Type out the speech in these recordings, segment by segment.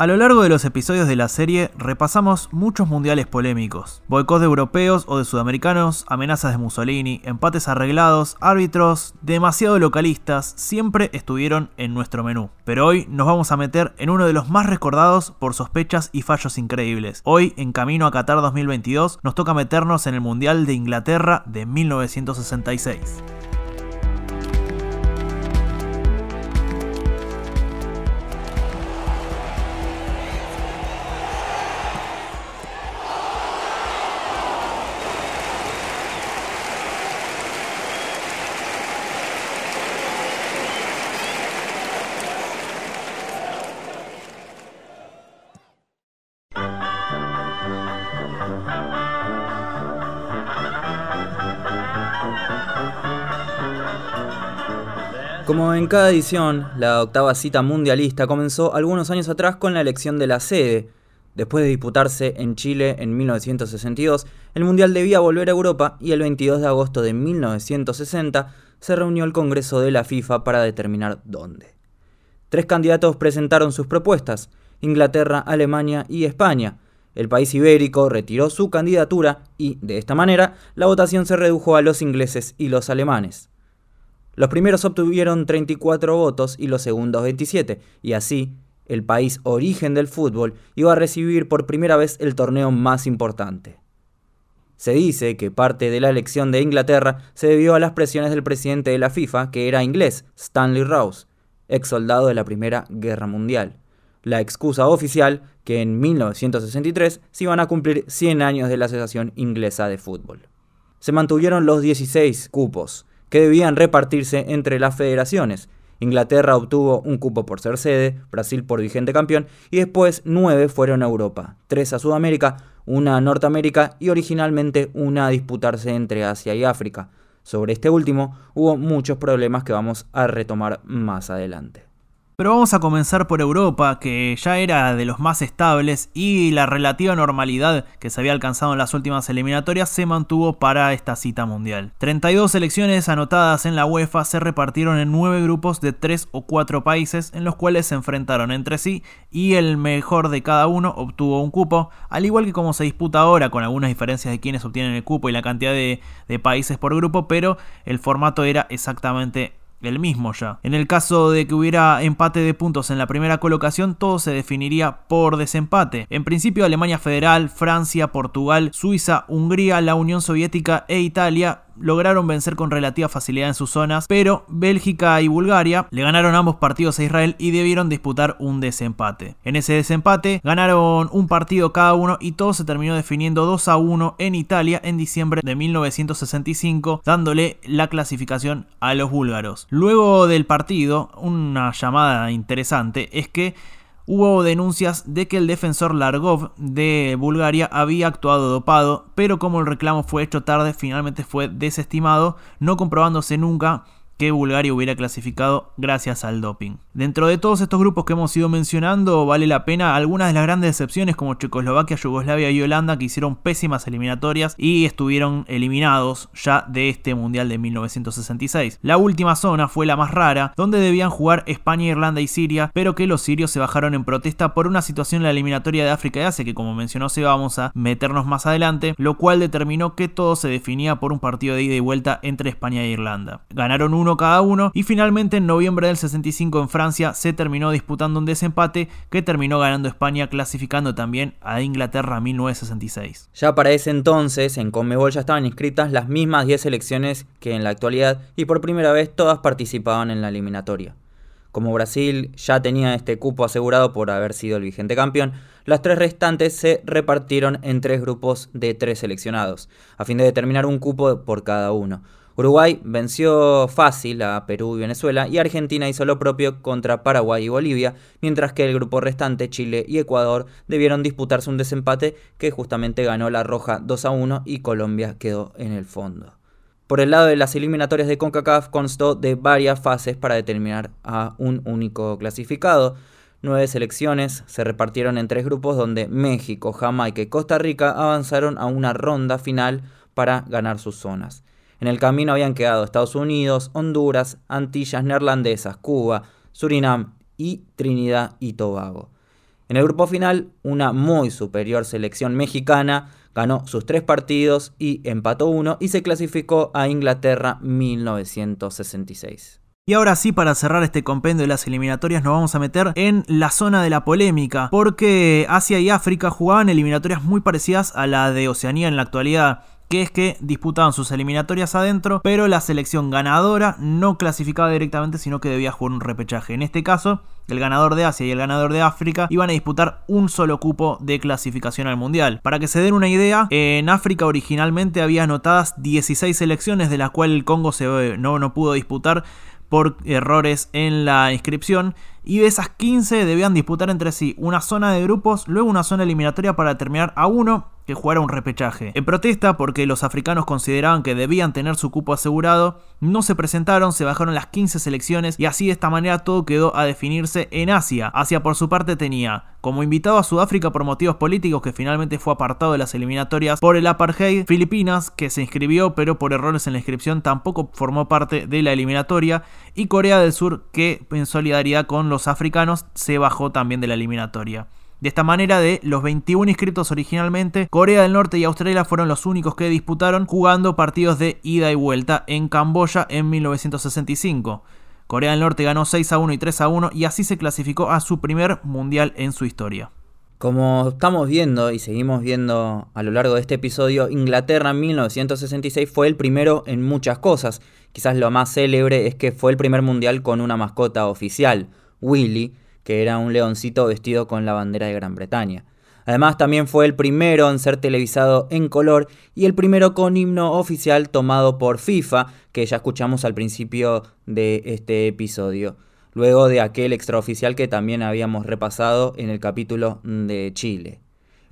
A lo largo de los episodios de la serie repasamos muchos mundiales polémicos, boicot de europeos o de sudamericanos, amenazas de Mussolini, empates arreglados, árbitros demasiado localistas, siempre estuvieron en nuestro menú. Pero hoy nos vamos a meter en uno de los más recordados por sospechas y fallos increíbles. Hoy, en camino a Qatar 2022, nos toca meternos en el Mundial de Inglaterra de 1966. Como en cada edición, la octava cita mundialista comenzó algunos años atrás con la elección de la sede. Después de disputarse en Chile en 1962, el Mundial debía volver a Europa y el 22 de agosto de 1960 se reunió el Congreso de la FIFA para determinar dónde. Tres candidatos presentaron sus propuestas, Inglaterra, Alemania y España. El país ibérico retiró su candidatura y, de esta manera, la votación se redujo a los ingleses y los alemanes. Los primeros obtuvieron 34 votos y los segundos 27, y así, el país origen del fútbol iba a recibir por primera vez el torneo más importante. Se dice que parte de la elección de Inglaterra se debió a las presiones del presidente de la FIFA, que era inglés, Stanley Rose, ex soldado de la Primera Guerra Mundial. La excusa oficial que en 1963 se iban a cumplir 100 años de la Asociación Inglesa de Fútbol. Se mantuvieron los 16 cupos, que debían repartirse entre las federaciones. Inglaterra obtuvo un cupo por ser sede, Brasil por vigente campeón, y después nueve fueron a Europa, tres a Sudamérica, una a Norteamérica y originalmente una a disputarse entre Asia y África. Sobre este último hubo muchos problemas que vamos a retomar más adelante. Pero vamos a comenzar por Europa, que ya era de los más estables y la relativa normalidad que se había alcanzado en las últimas eliminatorias se mantuvo para esta cita mundial. 32 selecciones anotadas en la UEFA se repartieron en 9 grupos de 3 o 4 países en los cuales se enfrentaron entre sí y el mejor de cada uno obtuvo un cupo, al igual que como se disputa ahora con algunas diferencias de quienes obtienen el cupo y la cantidad de, de países por grupo, pero el formato era exactamente el mismo ya. En el caso de que hubiera empate de puntos en la primera colocación, todo se definiría por desempate. En principio, Alemania Federal, Francia, Portugal, Suiza, Hungría, la Unión Soviética e Italia lograron vencer con relativa facilidad en sus zonas, pero Bélgica y Bulgaria le ganaron ambos partidos a Israel y debieron disputar un desempate. En ese desempate ganaron un partido cada uno y todo se terminó definiendo 2 a 1 en Italia en diciembre de 1965, dándole la clasificación a los búlgaros. Luego del partido, una llamada interesante es que hubo denuncias de que el defensor Largov de Bulgaria había actuado dopado, pero como el reclamo fue hecho tarde, finalmente fue desestimado, no comprobándose nunca que Bulgaria hubiera clasificado gracias al doping. Dentro de todos estos grupos que hemos ido mencionando, vale la pena algunas de las grandes excepciones como Checoslovaquia, Yugoslavia y Holanda que hicieron pésimas eliminatorias y estuvieron eliminados ya de este Mundial de 1966. La última zona fue la más rara, donde debían jugar España, Irlanda y Siria, pero que los sirios se bajaron en protesta por una situación en la eliminatoria de África y Asia que como mencionó se vamos a meternos más adelante, lo cual determinó que todo se definía por un partido de ida y vuelta entre España e Irlanda. Ganaron uno cada uno y finalmente en noviembre del 65 en Francia se terminó disputando un desempate que terminó ganando España clasificando también a Inglaterra 1966. Ya para ese entonces en Conmebol ya estaban inscritas las mismas 10 selecciones que en la actualidad y por primera vez todas participaban en la eliminatoria. Como Brasil ya tenía este cupo asegurado por haber sido el vigente campeón, las tres restantes se repartieron en tres grupos de tres seleccionados, a fin de determinar un cupo por cada uno. Uruguay venció fácil a Perú y Venezuela y Argentina hizo lo propio contra Paraguay y Bolivia, mientras que el grupo restante, Chile y Ecuador, debieron disputarse un desempate que justamente ganó la Roja 2 a 1 y Colombia quedó en el fondo. Por el lado de las eliminatorias de CONCACAF constó de varias fases para determinar a un único clasificado. Nueve selecciones se repartieron en tres grupos donde México, Jamaica y Costa Rica avanzaron a una ronda final para ganar sus zonas. En el camino habían quedado Estados Unidos, Honduras, Antillas Neerlandesas, Cuba, Surinam y Trinidad y Tobago. En el grupo final, una muy superior selección mexicana ganó sus tres partidos y empató uno y se clasificó a Inglaterra 1966. Y ahora sí, para cerrar este compendio de las eliminatorias, nos vamos a meter en la zona de la polémica, porque Asia y África jugaban eliminatorias muy parecidas a la de Oceanía en la actualidad que es que disputaban sus eliminatorias adentro, pero la selección ganadora no clasificaba directamente, sino que debía jugar un repechaje. En este caso, el ganador de Asia y el ganador de África iban a disputar un solo cupo de clasificación al Mundial. Para que se den una idea, en África originalmente había anotadas 16 selecciones, de las cuales el Congo se, no, no pudo disputar por errores en la inscripción y de esas 15 debían disputar entre sí una zona de grupos, luego una zona eliminatoria para terminar a uno que jugara un repechaje. En protesta porque los africanos consideraban que debían tener su cupo asegurado, no se presentaron, se bajaron las 15 selecciones y así de esta manera todo quedó a definirse en Asia. Asia por su parte tenía como invitado a Sudáfrica por motivos políticos que finalmente fue apartado de las eliminatorias por el apartheid, Filipinas que se inscribió pero por errores en la inscripción tampoco formó parte de la eliminatoria y Corea del Sur que en solidaridad con los africanos se bajó también de la eliminatoria. De esta manera, de los 21 inscritos originalmente, Corea del Norte y Australia fueron los únicos que disputaron jugando partidos de ida y vuelta en Camboya en 1965. Corea del Norte ganó 6 a 1 y 3 a 1 y así se clasificó a su primer mundial en su historia. Como estamos viendo y seguimos viendo a lo largo de este episodio, Inglaterra en 1966 fue el primero en muchas cosas. Quizás lo más célebre es que fue el primer mundial con una mascota oficial, Willy, que era un leoncito vestido con la bandera de Gran Bretaña. Además también fue el primero en ser televisado en color y el primero con himno oficial tomado por FIFA, que ya escuchamos al principio de este episodio, luego de aquel extraoficial que también habíamos repasado en el capítulo de Chile.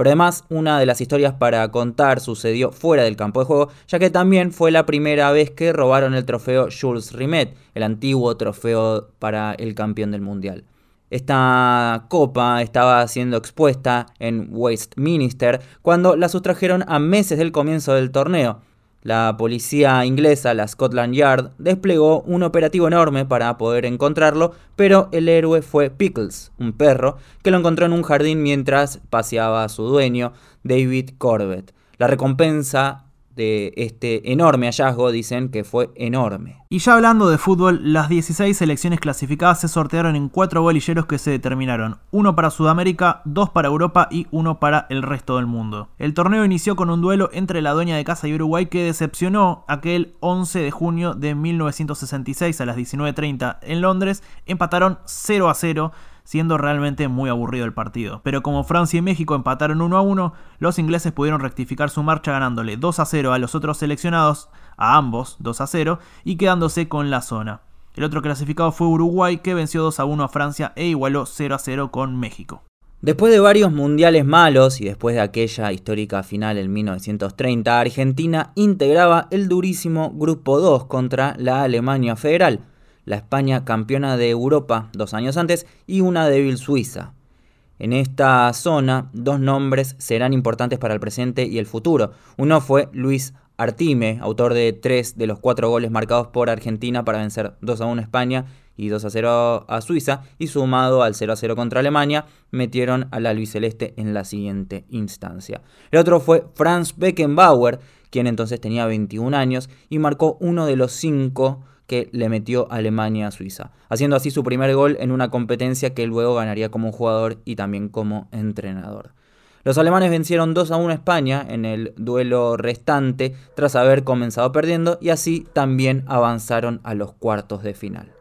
Pero además, una de las historias para contar sucedió fuera del campo de juego, ya que también fue la primera vez que robaron el trofeo Jules Rimet, el antiguo trofeo para el campeón del mundial. Esta copa estaba siendo expuesta en Westminster cuando la sustrajeron a meses del comienzo del torneo. La policía inglesa, la Scotland Yard, desplegó un operativo enorme para poder encontrarlo, pero el héroe fue Pickles, un perro, que lo encontró en un jardín mientras paseaba a su dueño, David Corbett. La recompensa de este enorme hallazgo dicen que fue enorme. Y ya hablando de fútbol, las 16 selecciones clasificadas se sortearon en cuatro bolilleros que se determinaron, uno para Sudamérica, dos para Europa y uno para el resto del mundo. El torneo inició con un duelo entre la dueña de casa y Uruguay que decepcionó aquel 11 de junio de 1966 a las 19.30 en Londres, empataron 0 a 0 siendo realmente muy aburrido el partido. Pero como Francia y México empataron 1 a 1, los ingleses pudieron rectificar su marcha ganándole 2 a 0 a los otros seleccionados, a ambos 2 a 0, y quedándose con la zona. El otro clasificado fue Uruguay, que venció 2 a 1 a Francia e igualó 0 a 0 con México. Después de varios mundiales malos y después de aquella histórica final en 1930, Argentina integraba el durísimo Grupo 2 contra la Alemania Federal, la España campeona de Europa dos años antes y una débil Suiza. En esta zona, dos nombres serán importantes para el presente y el futuro. Uno fue Luis Artime, autor de tres de los cuatro goles marcados por Argentina para vencer 2 a 1 a España y 2 a 0 a Suiza, y sumado al 0 a 0 contra Alemania, metieron a la Luis Celeste en la siguiente instancia. El otro fue Franz Beckenbauer, quien entonces tenía 21 años y marcó uno de los cinco que le metió Alemania a Suiza, haciendo así su primer gol en una competencia que luego ganaría como jugador y también como entrenador. Los alemanes vencieron 2 a 1 a España en el duelo restante tras haber comenzado perdiendo y así también avanzaron a los cuartos de final.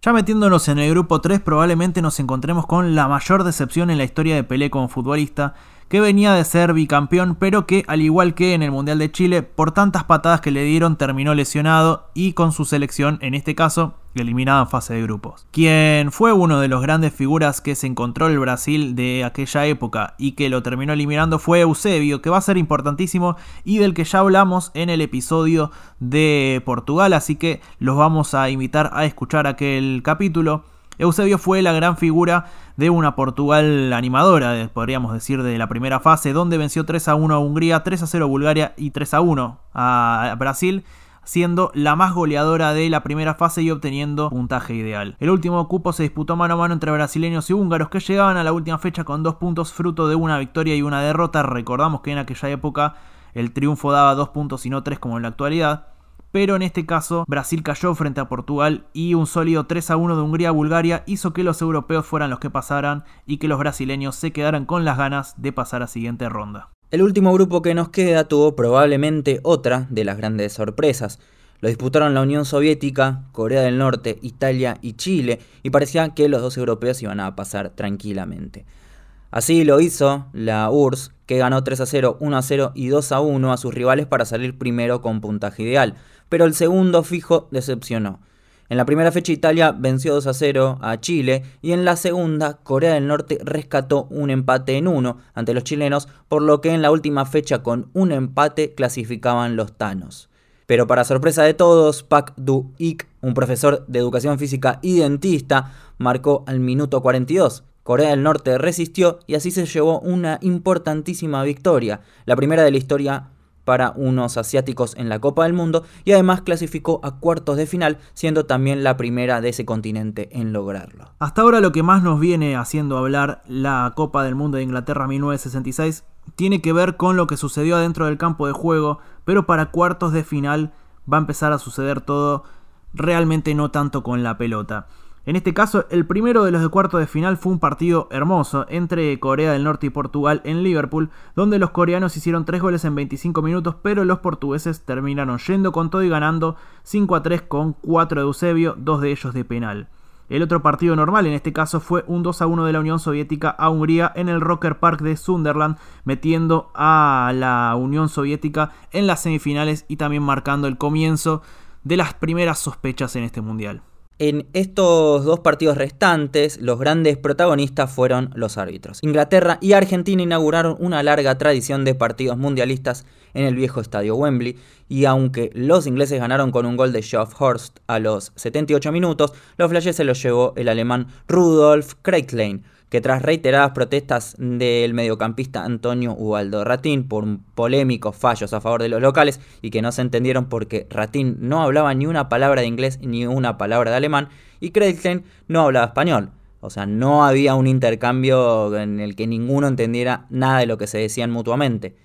Ya metiéndonos en el grupo 3 probablemente nos encontremos con la mayor decepción en la historia de Pelé como futbolista que venía de ser bicampeón, pero que al igual que en el Mundial de Chile, por tantas patadas que le dieron terminó lesionado y con su selección, en este caso, eliminada en fase de grupos. Quien fue uno de los grandes figuras que se encontró el Brasil de aquella época y que lo terminó eliminando fue Eusebio, que va a ser importantísimo y del que ya hablamos en el episodio de Portugal, así que los vamos a invitar a escuchar aquel capítulo. Eusebio fue la gran figura de una Portugal animadora, podríamos decir, de la primera fase, donde venció 3 a 1 a Hungría, 3 a 0 a Bulgaria y 3 a 1 a Brasil, siendo la más goleadora de la primera fase y obteniendo puntaje ideal. El último cupo se disputó mano a mano entre brasileños y húngaros que llegaban a la última fecha con dos puntos fruto de una victoria y una derrota. Recordamos que en aquella época el triunfo daba dos puntos y no tres como en la actualidad pero en este caso Brasil cayó frente a Portugal y un sólido 3 a 1 de Hungría a Bulgaria hizo que los europeos fueran los que pasaran y que los brasileños se quedaran con las ganas de pasar a siguiente ronda. El último grupo que nos queda tuvo probablemente otra de las grandes sorpresas. Lo disputaron la Unión Soviética, Corea del Norte, Italia y Chile, y parecía que los dos europeos iban a pasar tranquilamente. Así lo hizo la URSS, que ganó 3 a 0, 1 a 0 y 2 a 1 a sus rivales para salir primero con puntaje ideal, pero el segundo fijo decepcionó. En la primera fecha Italia venció 2 a 0 a Chile y en la segunda Corea del Norte rescató un empate en 1 ante los chilenos, por lo que en la última fecha con un empate clasificaban los Tanos. Pero para sorpresa de todos, Pak Du-ik, un profesor de educación física y dentista, marcó al minuto 42. Corea del Norte resistió y así se llevó una importantísima victoria, la primera de la historia para unos asiáticos en la Copa del Mundo y además clasificó a cuartos de final, siendo también la primera de ese continente en lograrlo. Hasta ahora lo que más nos viene haciendo hablar la Copa del Mundo de Inglaterra 1966 tiene que ver con lo que sucedió adentro del campo de juego, pero para cuartos de final va a empezar a suceder todo realmente no tanto con la pelota. En este caso, el primero de los de cuarto de final fue un partido hermoso entre Corea del Norte y Portugal en Liverpool, donde los coreanos hicieron 3 goles en 25 minutos, pero los portugueses terminaron yendo con todo y ganando 5 a 3 con 4 de Eusebio, 2 de ellos de penal. El otro partido normal en este caso fue un 2 a 1 de la Unión Soviética a Hungría en el Rocker Park de Sunderland, metiendo a la Unión Soviética en las semifinales y también marcando el comienzo de las primeras sospechas en este mundial. En estos dos partidos restantes, los grandes protagonistas fueron los árbitros. Inglaterra y Argentina inauguraron una larga tradición de partidos mundialistas en el viejo estadio Wembley, y aunque los ingleses ganaron con un gol de Geoff Horst a los 78 minutos, los flashes se los llevó el alemán Rudolf Kreitlein, que tras reiteradas protestas del mediocampista Antonio Ubaldo Ratín por polémicos fallos a favor de los locales y que no se entendieron porque Ratín no hablaba ni una palabra de inglés ni una palabra de alemán y Kreitlein no hablaba español. O sea, no había un intercambio en el que ninguno entendiera nada de lo que se decían mutuamente.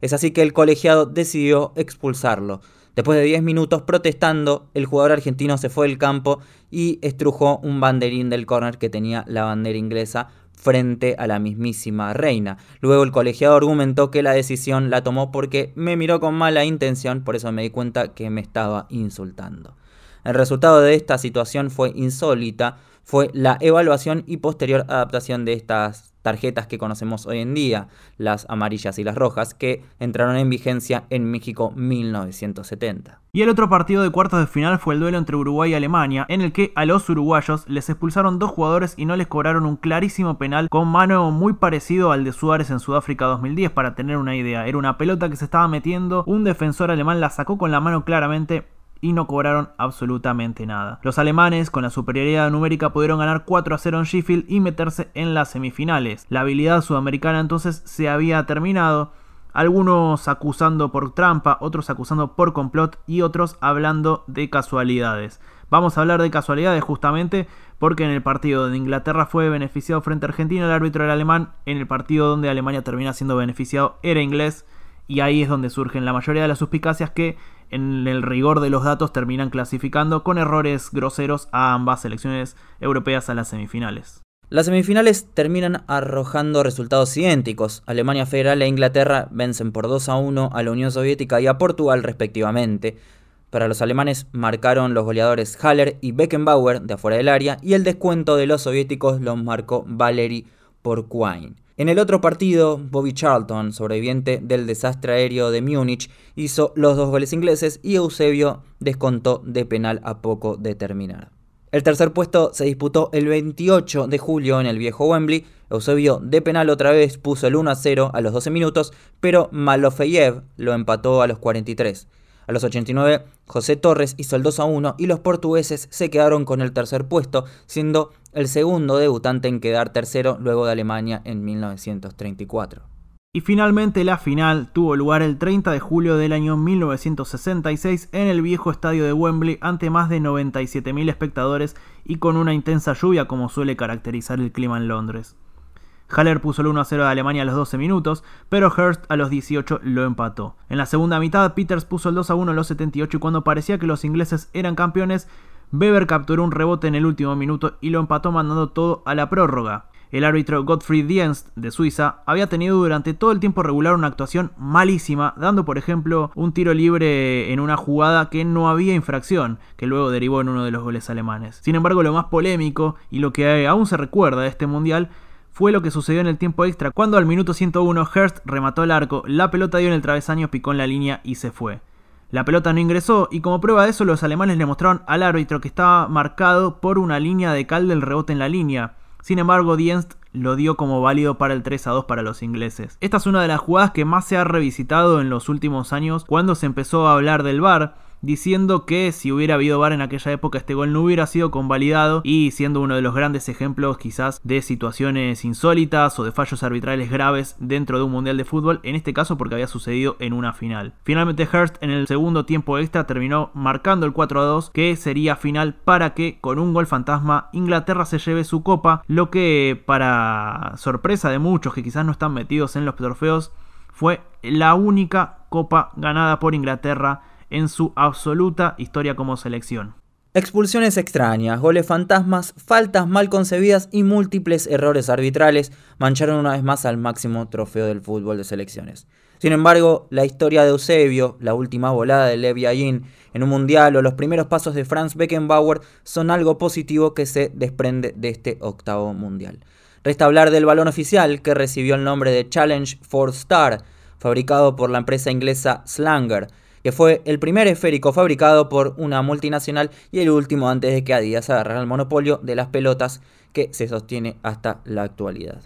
Es así que el colegiado decidió expulsarlo. Después de 10 minutos protestando, el jugador argentino se fue del campo y estrujó un banderín del córner que tenía la bandera inglesa frente a la mismísima reina. Luego el colegiado argumentó que la decisión la tomó porque me miró con mala intención, por eso me di cuenta que me estaba insultando. El resultado de esta situación fue insólita, fue la evaluación y posterior adaptación de estas tarjetas que conocemos hoy en día, las amarillas y las rojas, que entraron en vigencia en México 1970. Y el otro partido de cuartos de final fue el duelo entre Uruguay y Alemania, en el que a los uruguayos les expulsaron dos jugadores y no les cobraron un clarísimo penal con mano muy parecido al de Suárez en Sudáfrica 2010, para tener una idea. Era una pelota que se estaba metiendo, un defensor alemán la sacó con la mano claramente y no cobraron absolutamente nada. Los alemanes, con la superioridad numérica, pudieron ganar 4 a 0 en Sheffield y meterse en las semifinales. La habilidad sudamericana entonces se había terminado. Algunos acusando por trampa, otros acusando por complot y otros hablando de casualidades. Vamos a hablar de casualidades justamente porque en el partido de Inglaterra fue beneficiado frente a Argentina, el árbitro era alemán, en el partido donde Alemania termina siendo beneficiado era inglés y ahí es donde surgen la mayoría de las suspicacias que en el rigor de los datos terminan clasificando con errores groseros a ambas selecciones europeas a las semifinales. Las semifinales terminan arrojando resultados idénticos. Alemania Federal e Inglaterra vencen por 2 a 1 a la Unión Soviética y a Portugal respectivamente. Para los alemanes marcaron los goleadores Haller y Beckenbauer de afuera del área y el descuento de los soviéticos lo marcó Valery Porquine. En el otro partido, Bobby Charlton, sobreviviente del desastre aéreo de Múnich, hizo los dos goles ingleses y Eusebio descontó de penal a poco de terminar. El tercer puesto se disputó el 28 de julio en el viejo Wembley. Eusebio de penal otra vez puso el 1 a 0 a los 12 minutos, pero Malofeyev lo empató a los 43. A los 89, José Torres hizo el 2 a 1 y los portugueses se quedaron con el tercer puesto, siendo el segundo debutante en quedar tercero luego de Alemania en 1934. Y finalmente la final tuvo lugar el 30 de julio del año 1966 en el viejo estadio de Wembley ante más de 97.000 espectadores y con una intensa lluvia como suele caracterizar el clima en Londres. Haller puso el 1 0 de Alemania a los 12 minutos, pero Hurst a los 18 lo empató. En la segunda mitad, Peters puso el 2 1 a los 78 y cuando parecía que los ingleses eran campeones, Weber capturó un rebote en el último minuto y lo empató mandando todo a la prórroga. El árbitro Gottfried Dienst de Suiza había tenido durante todo el tiempo regular una actuación malísima, dando por ejemplo un tiro libre en una jugada que no había infracción, que luego derivó en uno de los goles alemanes. Sin embargo, lo más polémico y lo que aún se recuerda de este mundial fue lo que sucedió en el tiempo extra, cuando al minuto 101 Hurst remató el arco, la pelota dio en el travesaño, picó en la línea y se fue. La pelota no ingresó y como prueba de eso los alemanes le mostraron al árbitro que estaba marcado por una línea de cal del rebote en la línea. Sin embargo, Dienst lo dio como válido para el 3 a 2 para los ingleses. Esta es una de las jugadas que más se ha revisitado en los últimos años cuando se empezó a hablar del VAR diciendo que si hubiera habido VAR en aquella época este gol no hubiera sido convalidado y siendo uno de los grandes ejemplos quizás de situaciones insólitas o de fallos arbitrales graves dentro de un mundial de fútbol, en este caso porque había sucedido en una final. Finalmente Hurst en el segundo tiempo extra terminó marcando el 4 a 2 que sería final para que con un gol fantasma Inglaterra se lleve su copa, lo que para sorpresa de muchos que quizás no están metidos en los trofeos fue la única copa ganada por Inglaterra en su absoluta historia como selección. Expulsiones extrañas, goles fantasmas, faltas mal concebidas y múltiples errores arbitrales mancharon una vez más al máximo trofeo del fútbol de selecciones. Sin embargo, la historia de Eusebio, la última volada de Levi Ayin en un mundial o los primeros pasos de Franz Beckenbauer son algo positivo que se desprende de este octavo mundial. Resta hablar del balón oficial que recibió el nombre de Challenge 4 Star, fabricado por la empresa inglesa Slanger que fue el primer esférico fabricado por una multinacional y el último antes de que Adidas agarrara el monopolio de las pelotas que se sostiene hasta la actualidad.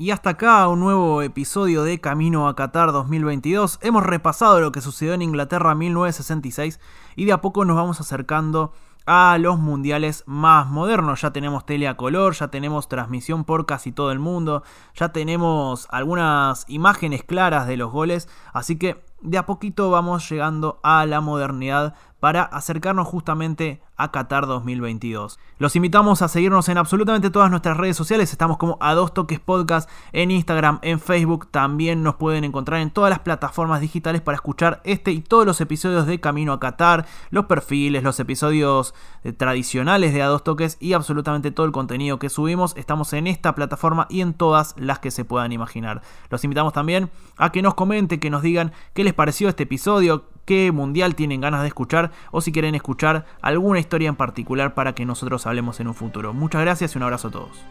Y hasta acá un nuevo episodio de Camino a Qatar 2022. Hemos repasado lo que sucedió en Inglaterra 1966 y de a poco nos vamos acercando a los mundiales más modernos. Ya tenemos tele a color, ya tenemos transmisión por casi todo el mundo, ya tenemos algunas imágenes claras de los goles, así que de a poquito vamos llegando a la modernidad para acercarnos justamente a Qatar 2022. Los invitamos a seguirnos en absolutamente todas nuestras redes sociales. Estamos como a dos toques podcast en Instagram, en Facebook. También nos pueden encontrar en todas las plataformas digitales para escuchar este y todos los episodios de Camino a Qatar, los perfiles, los episodios eh, tradicionales de a dos toques y absolutamente todo el contenido que subimos. Estamos en esta plataforma y en todas las que se puedan imaginar. Los invitamos también a que nos comenten, que nos digan qué les pareció este episodio, qué mundial tienen ganas de escuchar o si quieren escuchar alguna historia en particular para que nosotros hablemos en un futuro. Muchas gracias y un abrazo a todos.